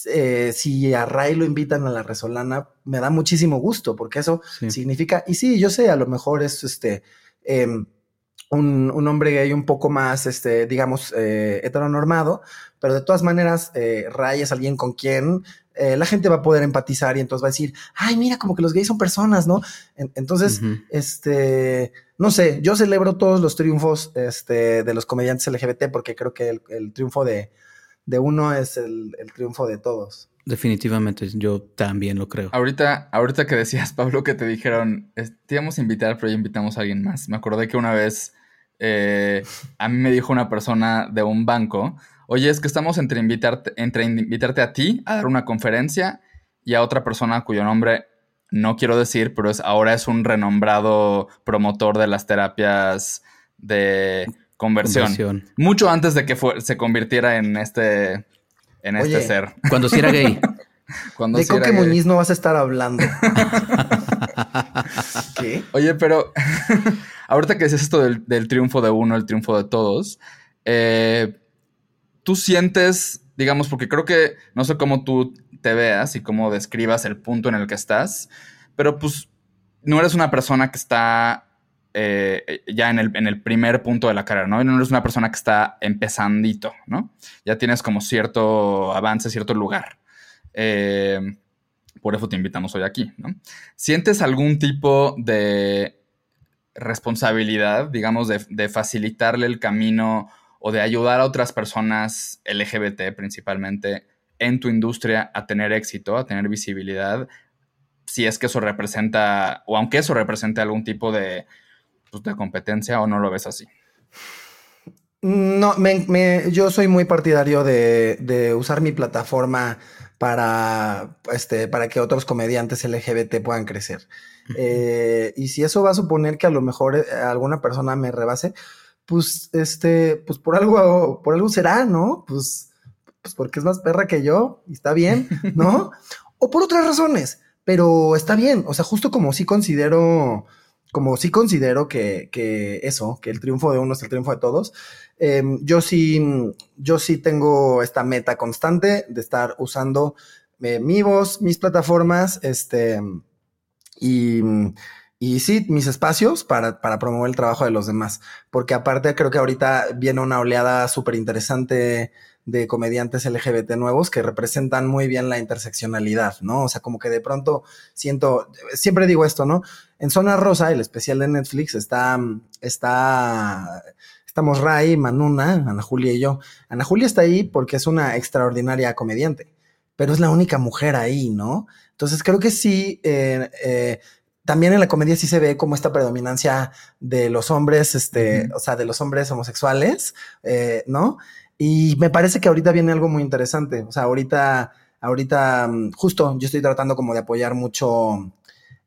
eh, si a Ray lo invitan a la Resolana, me da muchísimo gusto, porque eso significa, y sí, yo sé, a lo mejor es este. Em, un, un, hombre gay un poco más, este, digamos, eh, heteronormado, pero de todas maneras, eh, Ray es alguien con quien eh, la gente va a poder empatizar y entonces va a decir, ay, mira, como que los gays son personas, ¿no? entonces, este, no sé, yo celebro todos los triunfos este, de los comediantes LGBT porque creo que el, triunfo de, de, uno es el, el triunfo de todos. Definitivamente, yo también lo creo. Ahorita, ahorita que decías, (laughs) Pablo, que te dijeron, te íbamos a invitar, pero ya invitamos a alguien más. Me acordé que una vez eh, a mí me dijo una persona de un banco, oye, es que estamos entre invitarte, entre invitarte a ti a dar una conferencia y a otra persona cuyo nombre no quiero decir, pero es, ahora es un renombrado promotor de las terapias de conversión. Mucho antes de que se convirtiera en este, en este ser. Cuando sí era gay. (laughs) Cuando de Coque Muñiz no vas a estar hablando. (laughs) Oye, pero (laughs) ahorita que dices esto del, triunfo de uno, el triunfo de todos, eh, tú sientes, digamos, porque creo que no sé cómo tú te veas y cómo describas el punto en el que estás, pero pues no eres una persona que está eh, ya en el, en el, primer punto de la carrera, ¿no? No eres una persona que está empezandito, ¿no? Ya tienes como cierto avance, cierto lugar. Eh, por eso te invitamos hoy aquí, ¿no? ¿Sientes algún tipo de responsabilidad, digamos, de, facilitarle el camino o de ayudar a otras personas LGBT principalmente en tu industria a tener éxito, a tener visibilidad, si es que eso representa, o aunque eso represente algún tipo de, pues, de competencia o no lo ves así? No, yo soy muy partidario de, de usar mi plataforma para, este, para que otros comediantes LGBT puedan crecer. Eh, y si eso va a suponer que a lo mejor eh, alguna persona me rebase, pues, este, pues por algo, por algo será, ¿no? Pues, pues porque es más perra que yo y está bien, ¿no? (laughs) o por otras razones, pero está bien. O sea, justo como sí considero, como sí considero que, que eso, que el triunfo de uno es el triunfo de todos, Em, yo sí, yo sí tengo esta meta constante de estar usando eh, mi voz, mis plataformas, este, y, y sí, mis espacios para, para, promover el trabajo de los demás. Porque aparte creo que ahorita viene una oleada súper interesante de comediantes LGBT nuevos que representan muy bien la interseccionalidad, ¿no? O sea, como que de pronto siento, siempre digo esto, ¿no? En Zona Rosa, el especial de Netflix, está, está Estamos Ray, Manuna, Ana Julia y yo. Ana Julia está ahí porque es una extraordinaria comediante. pero es la única mujer ahí, ¿no? Entonces creo que sí, eh, eh, también en la comedia sí se ve como esta predominancia de los hombres, este, o sea, de los hombres homosexuales, eh, ¿no? Y me parece que ahorita viene algo muy interesante. O sea, ahorita, ahorita, mm, justo yo estoy tratando como de apoyar mucho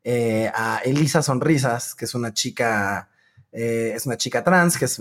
eh, a Elisa Sonrisas, que es una chica, eh, es una chica trans, que es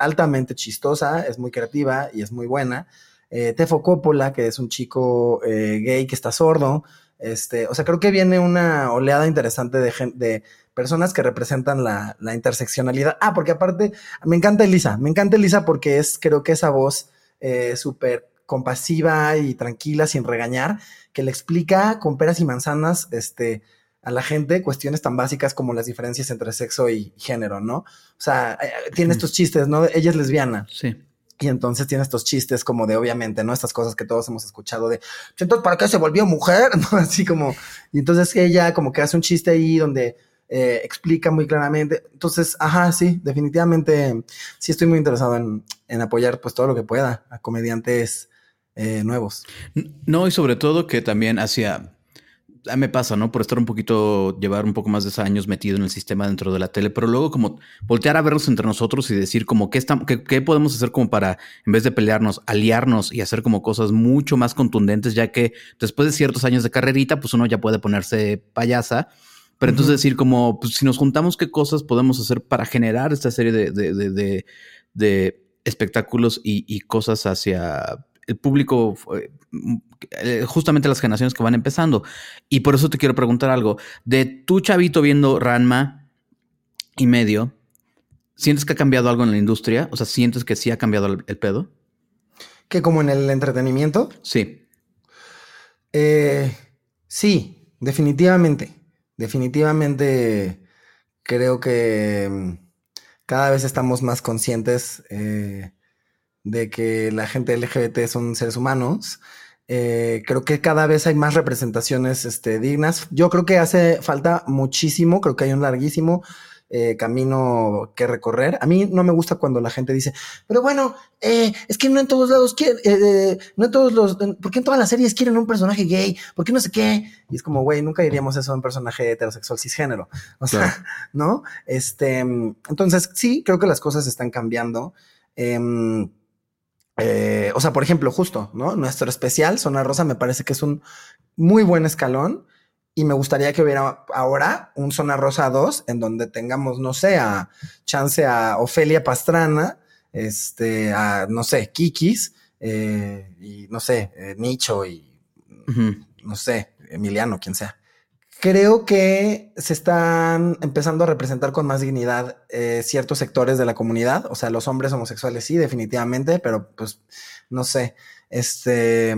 altamente chistosa, es muy creativa y es muy buena. Tefo Coppola, que es un chico gay que está sordo, este, o sea, creo que viene una oleada interesante de, de personas que representan la, interseccionalidad. Ah, porque aparte, me encanta Elisa, me encanta Elisa porque es, creo que esa voz eh, súper compasiva y tranquila, sin regañar, que le explica con peras y manzanas, este, a la gente cuestiones tan básicas como las diferencias entre sexo y género, ¿no? O sea, eh, tiene estos chistes, ¿no? Ella es lesbiana. Sí. Y entonces tiene estos chistes como de, obviamente, ¿no? Estas cosas que todos hemos escuchado de, entonces, ¿para qué se volvió mujer? (laughs) ¿No? Así como, y entonces ella como que hace un chiste ahí donde eh, explica muy claramente. Entonces, ajá, sí, definitivamente sí estoy muy interesado en, apoyar pues todo lo que pueda a comediantes eh, nuevos. No, y sobre todo que también hacia me pasa, ¿no? Por estar un poquito, llevar un poco más de años metido en el sistema dentro de la tele, pero luego como voltear a vernos entre nosotros y decir como qué, estamos, qué, podemos hacer como para, en vez de pelearnos, aliarnos y hacer como cosas mucho más contundentes, ya que después de ciertos años de carrerita, pues uno ya puede ponerse payasa. Pero entonces decir como, pues si nos juntamos, ¿qué cosas podemos hacer para generar esta serie de, de, de, espectáculos y, y cosas hacia el público, eh, justamente las generaciones que van empezando. Y por eso te quiero preguntar algo. De tu chavito viendo Ranma y medio, ¿sientes que ha cambiado algo en la industria? O sea, ¿sientes que sí ha cambiado el, pedo? ¿Que como en el entretenimiento? Sí. Eh, sí, definitivamente. Definitivamente creo que mm, cada vez estamos más conscientes eh, de que la gente LGBT son seres humanos. Eh, creo que cada vez hay más representaciones este, dignas. Yo creo que hace falta muchísimo, creo que hay un larguísimo eh, camino que recorrer. A mí no me gusta cuando la gente dice, pero bueno, eh, es que no en todos lados quieren, no en todos los, ¿por qué en todas las series quieren un personaje gay? ¿Por qué no sé qué? Y es como, güey, nunca diríamos eso a un personaje heterosexual cisgénero. (laughs) O sea, ¿no? Este, entonces sí, creo que las cosas están cambiando. Eh, o sea, por ejemplo, justo, ¿no? Nuestro especial, Zona Rosa, me parece que es un muy buen escalón y me gustaría que hubiera ahora un Zona Rosa 2 en donde tengamos, no sé, a chance a Ofelia Pastrana, este, a, no sé, Kikis, eh, y no sé, eh, Nicho y, no sé, Emiliano, quien sea creo que se están empezando a representar con más dignidad eh, ciertos sectores de la comunidad. O sea, los hombres homosexuales sí, definitivamente, pero pues no sé. Este,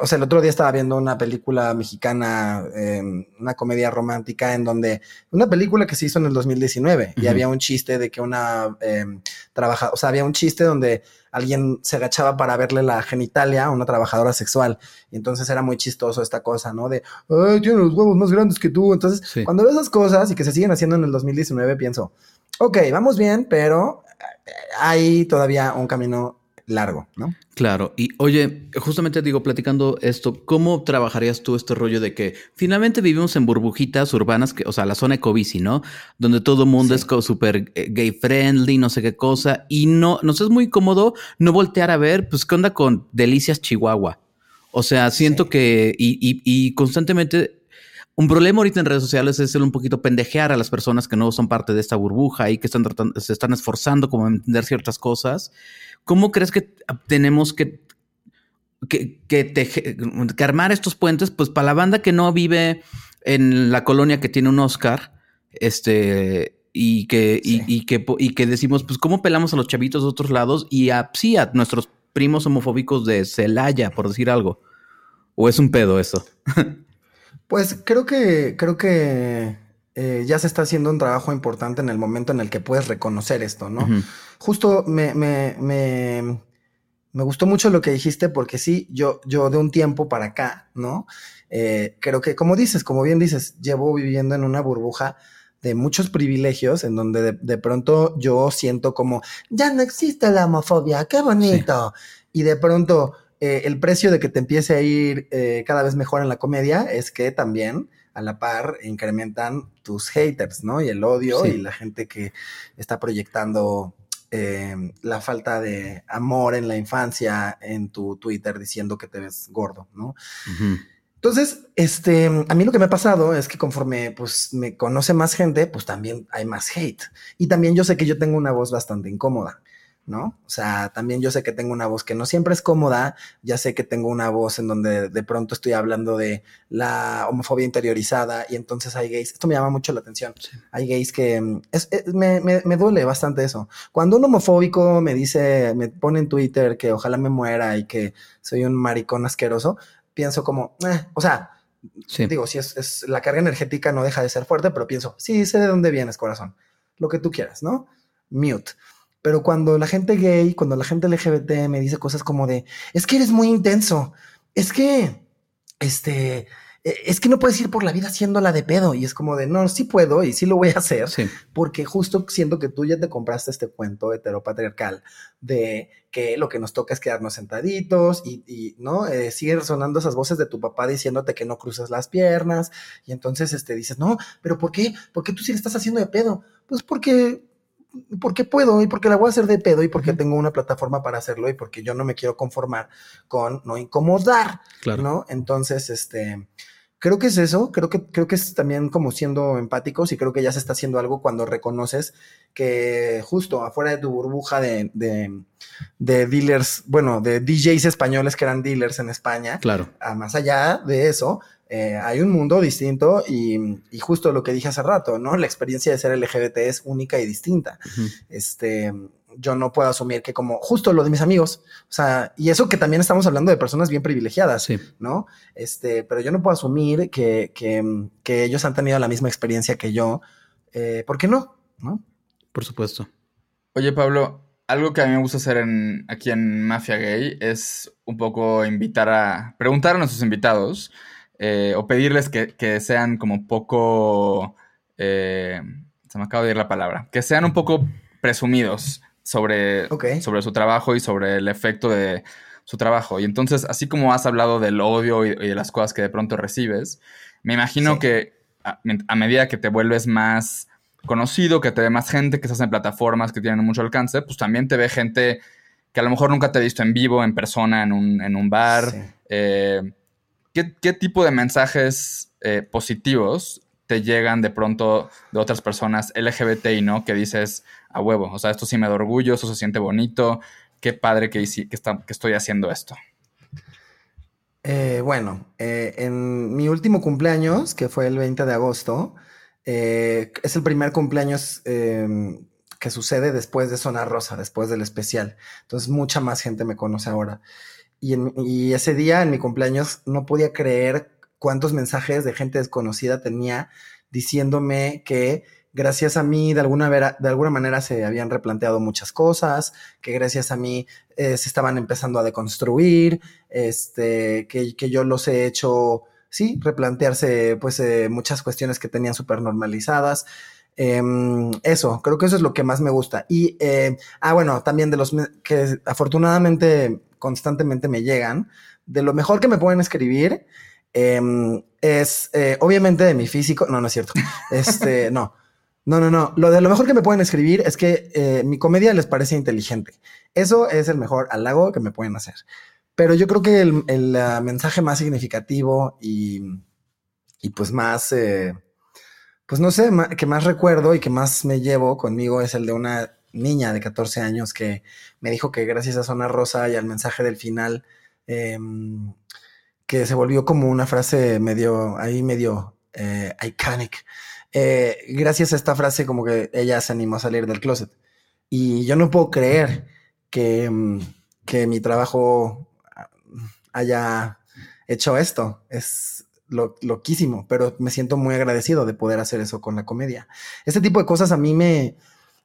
o sea, el otro día estaba viendo una película mexicana, em, una comedia romántica, en donde, una película que se hizo en el 2019 y había un chiste de que una eh, trabaja, o sea, había un chiste donde alguien se agachaba para verle la genitalia a una trabajadora sexual. Y entonces era muy chistoso esta cosa, ¿no? De, ay, tiene los huevos más grandes que tú. Entonces, cuando veo esas cosas y que se siguen haciendo en el 2019, pienso, ok, vamos bien, pero eh, hay todavía un camino largo, ¿no? Claro, y oye, justamente digo, platicando esto, ¿cómo trabajarías tú este rollo de que finalmente vivimos en burbujitas urbanas, que, o sea, la zona ecobici, ¿no? Donde todo el mundo es súper eh, gay friendly, no sé qué cosa, y no, nos es muy cómodo no voltear a ver, pues, ¿qué onda con Delicias Chihuahua? O sea, siento que, y, y, y constantemente un problema ahorita en redes sociales es el un poquito pendejear a las personas que no son parte de esta burbuja y que están tratando, se están esforzando como a entender ciertas cosas. ¿Cómo crees que tenemos que, que, que, armar estos puentes? Pues para la banda que no vive en la colonia que tiene un Oscar, este, y que, y, que, y que decimos, pues, ¿cómo pelamos a los chavitos de otros lados? Y a, sí, a nuestros primos homofóbicos de Celaya, por decir algo. ¿O es un pedo eso? (laughs) Pues creo que, creo que eh, ya se está haciendo un trabajo importante en el momento en el que puedes reconocer esto, ¿no? Justo me, me, me, me, gustó mucho lo que dijiste porque sí, yo, yo de un tiempo para acá, ¿no? Eh, creo que, como dices, como bien dices, llevo viviendo en una burbuja de muchos privilegios en donde de, pronto yo siento como, ya no existe la homofobia, qué bonito. Y de pronto eh, el precio de que te empiece a ir eh, cada vez mejor en la comedia es que también a la par incrementan tus haters, ¿no? Y el odio Sí. y la gente que está proyectando eh, la falta de amor en la infancia en tu Twitter diciendo que te ves gordo, ¿no? Entonces, este, a mí lo que me ha pasado es que conforme pues me conoce más gente, pues también hay más hate. Y también yo sé que yo tengo una voz bastante incómoda, ¿no? O sea, también yo sé que tengo una voz que no siempre es cómoda, ya sé que tengo una voz en donde de pronto estoy hablando de la homofobia interiorizada y entonces hay gays, esto me llama mucho la atención, Sí. hay gays que mm, es, es- me, me- me duele bastante eso. Cuando un homofóbico me dice, me pone en Twitter que ojalá me muera y que soy un maricón asqueroso, pienso como, eh, o sea, Sí. digo, si es, es- la carga energética no deja de ser fuerte, pero pienso, sí, sé de dónde vienes, corazón. Lo que tú quieras, ¿no? Mute. Pero cuando la gente gay, cuando la gente LGBT me dice cosas como de, es que eres muy intenso, es que, este, eh, es que no puedes ir por la vida haciéndola de pedo. Y es como de, no, sí puedo y sí lo voy a hacer Sí. porque justo siento que tú ya te compraste este cuento heteropatriarcal de que lo que nos toca es quedarnos sentaditos y, y, no Eh, siguen resonando esas voces de tu papá diciéndote que no cruces las piernas y entonces este dices no pero por qué por qué tú sí le estás haciendo de pedo pues porque porque puedo y porque la voy a hacer de pedo y porque tengo una plataforma para hacerlo y porque yo no me quiero conformar con no incomodar Claro. ¿no? Entonces, este, creo que es eso, creo que, creo que es también como siendo empáticos y creo que ya se está haciendo algo cuando reconoces que justo afuera de tu burbuja de, de, de dealers, bueno, de DJs españoles que eran dealers en España, Claro. a más allá de eso, eh, hay un mundo distinto y, y justo lo que dije hace rato, ¿no? La experiencia de ser LGBT es única y distinta este, yo no puedo asumir que como justo lo de mis amigos, o sea, y eso que también estamos hablando de personas bien privilegiadas, Sí. ¿no? Este, pero yo no puedo asumir que, que, que ellos han tenido la misma experiencia que yo, eh, ¿por qué no? ¿No? Por supuesto. Oye, Pablo, algo que a mí me gusta hacer en, aquí en Mafia Gay es un poco invitar a. preguntar a nuestros invitados eh, o pedirles que, que sean como poco. eh, se me acaba de ir la palabra. Que sean un poco presumidos sobre, sobre su trabajo y sobre el efecto de su trabajo. Y entonces, así como has hablado del odio y, y de las cosas que de pronto recibes, me imagino Sí. que a, a medida que te vuelves más conocido, que te ve más gente, que estás en plataformas que tienen mucho alcance, pues también te ve gente que a lo mejor nunca te ha visto en vivo, en persona, en un, en un bar. Sí. Eh, ¿qué, qué tipo de mensajes eh, positivos te llegan de pronto de otras personas LGBT y no? Que dices, a huevo, o sea, esto sí me da orgullo, esto se siente bonito, qué padre que, que, está- que estoy haciendo esto. Eh, bueno, eh, en mi último cumpleaños, que fue el 20 de agosto, eh, es el primer cumpleaños eh, que sucede después de Zona Rosa, después del especial. Entonces, mucha más gente me conoce ahora. Y, en- y ese día, en mi cumpleaños, no podía creer cuántos mensajes de gente desconocida tenía diciéndome que gracias a mí, de alguna, vera- de alguna manera, se habían replanteado muchas cosas, que gracias a mí eh, se estaban empezando a deconstruir, este, que, que yo los he hecho, sí, replantearse pues eh, muchas cuestiones que tenían súper normalizadas. Em, eso, creo que eso es lo que más me gusta. Y, eh, ah, bueno, también de los que afortunadamente constantemente me llegan, de lo mejor que me pueden escribir em, es eh, obviamente de mi físico, no, no es cierto, este, (laughs) no. No, no, no. Lo de lo mejor que me pueden escribir es que eh, mi comedia les parece inteligente. Eso es el mejor halago que me pueden hacer. Pero yo creo que el, el, mensaje más significativo y, y pues más, eh, pues no sé, ma- que más recuerdo y que más me llevo conmigo es el de una niña de 14 años que me dijo que gracias a Zona Rosa y al mensaje del final, em, que se volvió como una frase medio, ahí medio eh, iconic. Eh, gracias a esta frase como que ella se animó a salir del closet. Y yo no puedo creer que, mm, que mi trabajo haya hecho esto. Es lo, loquísimo, pero me siento muy agradecido de poder hacer eso con la comedia. Este tipo de cosas a mí me,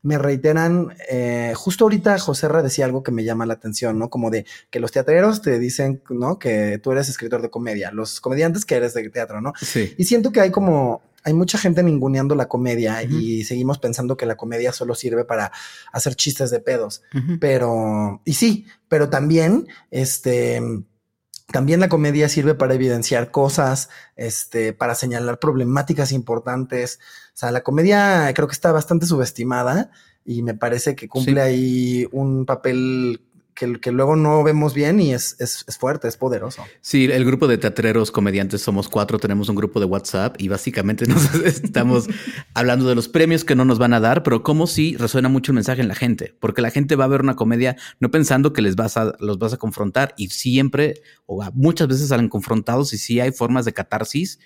me reiteran. eh, justo ahorita José Ra decía algo que me llama la atención, ¿no? Como de que los teatreros te dicen, ¿no? Que tú eres escritor de comedia, los comediantes que eres de teatro, ¿no? Sí. Y siento que hay como, hay mucha gente ninguneando la comedia y seguimos pensando que la comedia solo sirve para hacer chistes de pedos. Pero, y sí, pero también, este, también la comedia sirve para evidenciar cosas, este, para señalar problemáticas importantes. O sea, la comedia creo que está bastante subestimada y me parece que cumple ahí un papel que, luego no vemos bien y es, es, fuerte, es poderoso. Sí, el grupo de teatreros comediantes somos cuatro, tenemos un grupo de WhatsApp y básicamente (laughs) nos estamos hablando de los premios que no nos van a dar, pero como si resuena mucho el mensaje en la gente, porque la gente va a ver una comedia no pensando que les vas a, los vas a confrontar y siempre o muchas veces salen confrontados y sí hay formas de catarsis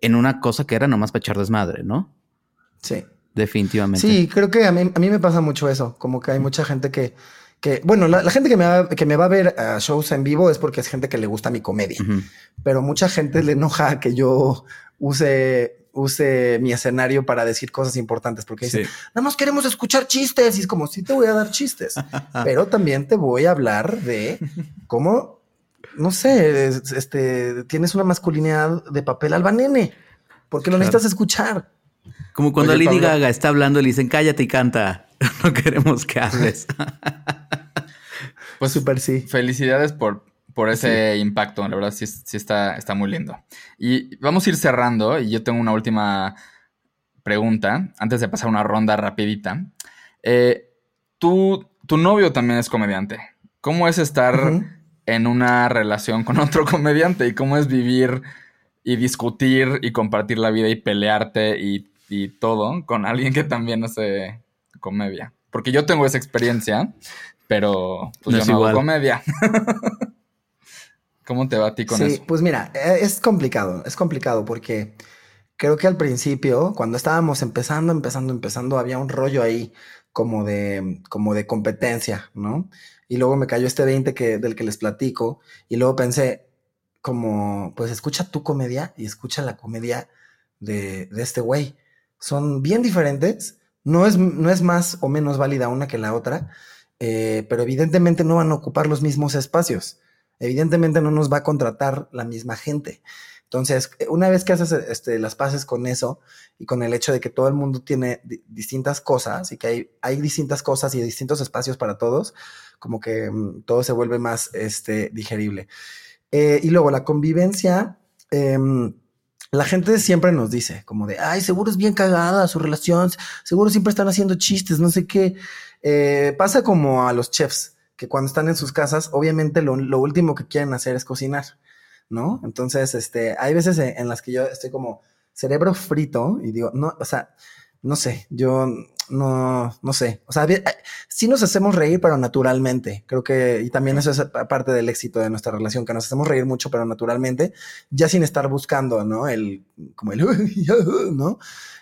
en una cosa que era nomás para echar desmadre, ¿no? Sí. Definitivamente. Sí, creo que a mí, a mí me pasa mucho eso, como que hay mucha gente que que, bueno, la, gente que me, va, que me va a ver a shows en vivo es porque es gente que le gusta mi comedia, pero mucha gente le enoja que yo use, use mi escenario para decir cosas importantes, porque dice, nada más queremos escuchar chistes y es como, sí te voy a dar chistes, (laughs) pero también te voy a hablar de cómo, no sé, este, tienes una masculinidad de papel albanene, porque lo necesitas escuchar. Como cuando Lady Gaga está hablando y le dicen, cállate y canta. (laughs) no queremos que hables. (laughs) pues súper sí. Felicidades por, por ese impacto. La verdad, sí, sí está, está muy lindo. Y vamos a ir cerrando. Y yo tengo una última pregunta antes de pasar una ronda rapidita. Eh, tu novio también es comediante. ¿Cómo es estar en una relación con otro (laughs) comediante? ¿Y cómo es vivir y discutir y compartir la vida y pelearte y, y todo con alguien que también hace comedia. Porque yo tengo esa experiencia, pero pues yo no hago comedia. (laughs) ¿Cómo te va a ti con eso? Pues mira, e, es complicado, es complicado porque creo que al principio, cuando estábamos empezando, empezando, empezando, había un rollo ahí como de, como de competencia, ¿no? Y luego me cayó este 20 que, del que les platico y luego pensé como, pues escucha tu comedia y escucha la comedia de, de este güey. Son bien diferentes, no es, no es más o menos válida una que la otra, eh, pero evidentemente no van a ocupar los mismos espacios. Evidentemente no nos va a contratar la misma gente. Entonces, una vez que haces este, las paces con eso y con el hecho de que todo el mundo tiene distintas cosas y que hay, hay distintas cosas y distintos espacios para todos, como que mm, todo se vuelve más este, digerible. Eh, y luego la convivencia. Em, la gente siempre nos dice, como de, ay, seguro es bien cagada su relación, seguro siempre están haciendo chistes, no sé qué. Eh, pasa como a los chefs, que cuando están en sus casas, obviamente lo, último que quieren hacer es cocinar, ¿no? Entonces, este, hay veces en las que yo estoy como cerebro frito y digo, no, o sea, no sé, yo no, no sé. O sea, sí nos hacemos reír, pero naturalmente. Creo que, y también eso es parte del éxito de nuestra relación, que nos hacemos reír mucho, pero naturalmente, ya sin estar buscando, ¿no? El, como el, (laughs) ¿no?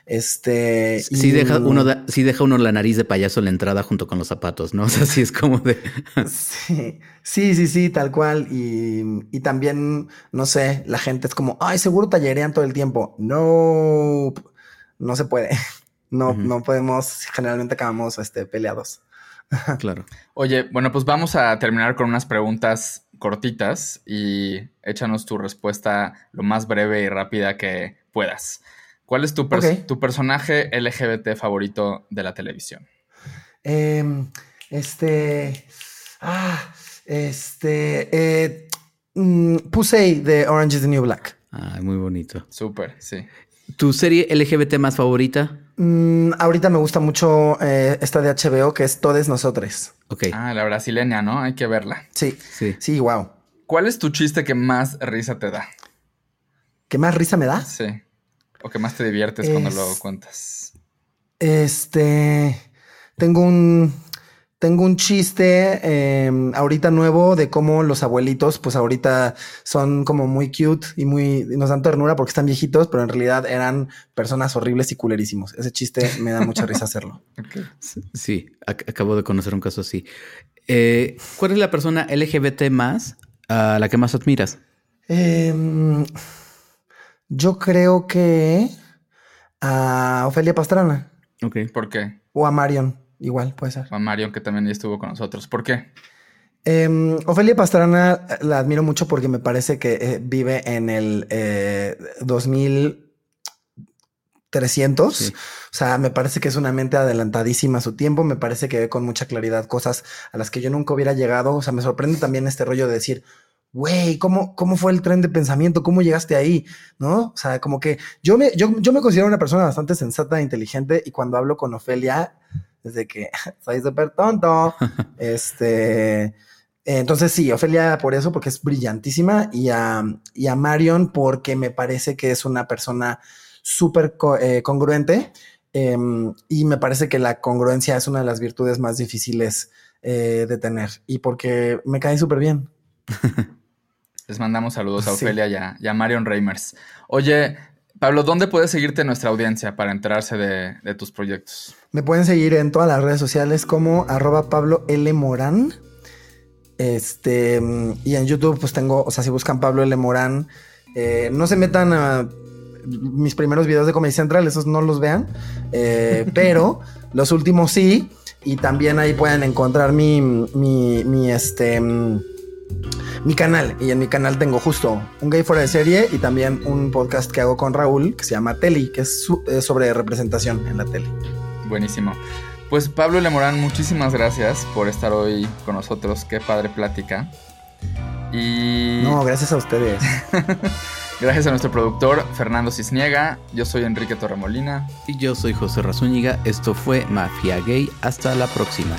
Este. Sí, deja uno, sí deja uno la nariz de payaso en la entrada junto con los zapatos, ¿no? (laughs) O sea, sí es como de. (laughs) sí, sí, sí, sí, tal cual. Y, y también, no sé, la gente es como, ay, seguro tallerean todo el tiempo. No, no se puede. No, no podemos, generalmente acabamos este, peleados. (laughs) claro. Oye, bueno, pues vamos a terminar con unas preguntas cortitas y échanos tu respuesta lo más breve y rápida que puedas. ¿Cuál es tu, tu personaje LGBT favorito de la televisión? Em, este. Ah, este. Eh, mm, Pusey de Orange is the New Black. Ah, muy bonito. Súper, sí. ¿Tu serie LGBT más favorita? Mm, ahorita me gusta mucho eh, esta de HBO que es Todes Nosotros. Ok. Ah, la brasileña, ¿no? Hay que verla. Sí, sí, sí, wow. ¿Cuál es tu chiste que más risa te da? ¿Qué más risa me da? Sí. O que más te diviertes cuando lo cuentas. Este. Tengo un. Tengo un chiste em, ahorita nuevo de cómo los abuelitos, pues ahorita son como muy cute y muy nos dan ternura porque están viejitos, pero en realidad eran personas horribles y culerísimos. Ese chiste me da mucha risa hacerlo. (laughs) Sí, acabo de conocer un caso así. Eh, ¿Cuál es la persona LGBT más a la que más admiras? Em, yo creo que a Ofelia Pastrana. Ok. ¿Por qué? O a Marion. Igual, puede ser. A Marion, que también estuvo con nosotros. ¿Por qué? Em, Ofelia Pastrana eh, la admiro mucho porque me parece que eh, vive en el 2000. 300. O sea, me parece que es una mente adelantadísima a su tiempo. Me parece que ve con mucha claridad cosas a las que yo nunca hubiera llegado. O sea, me sorprende también este rollo de decir, güey, ¿cómo, ¿cómo fue el tren de pensamiento? ¿Cómo llegaste ahí? ¿No? O sea, como que yo me, yo, yo me considero una persona bastante sensata e inteligente y cuando hablo con Ofelia, desde que (laughs) soy súper tonto, (laughs) este... Entonces sí, Ofelia por eso, porque es brillantísima, y a, y a Marion porque me parece que es una persona súper eh, congruente em, y me parece que la congruencia es una de las virtudes más difíciles eh, de tener y porque me cae súper bien. (laughs) Les mandamos saludos a Ofelia y, a, Marion Reimers. Oye, Pablo, ¿dónde puede seguirte nuestra audiencia para enterarse de, tus proyectos? Me pueden seguir en todas las redes sociales como arroba Pablo L. Morán. Este, y en YouTube, pues tengo, o sea, si buscan Pablo L. Morán, eh, no se metan a mis primeros videos de Comedy Central, esos no los vean, eh, (laughs) pero los últimos sí, y también ahí pueden encontrar mi, mi, mi, este, mi canal, y en mi canal tengo justo un gay fuera de serie y también un podcast que hago con Raúl que se llama Teli, que es, sobre representación en la tele. Buenísimo. Pues Pablo Lemorán, muchísimas gracias por estar hoy con nosotros. Qué padre plática. Y. No, gracias a ustedes. (laughs) Gracias a nuestro productor Fernando Cisniega. Yo soy Enrique Torremolina. Y yo soy José Razúñiga. Esto fue Mafia Gay. Hasta la próxima.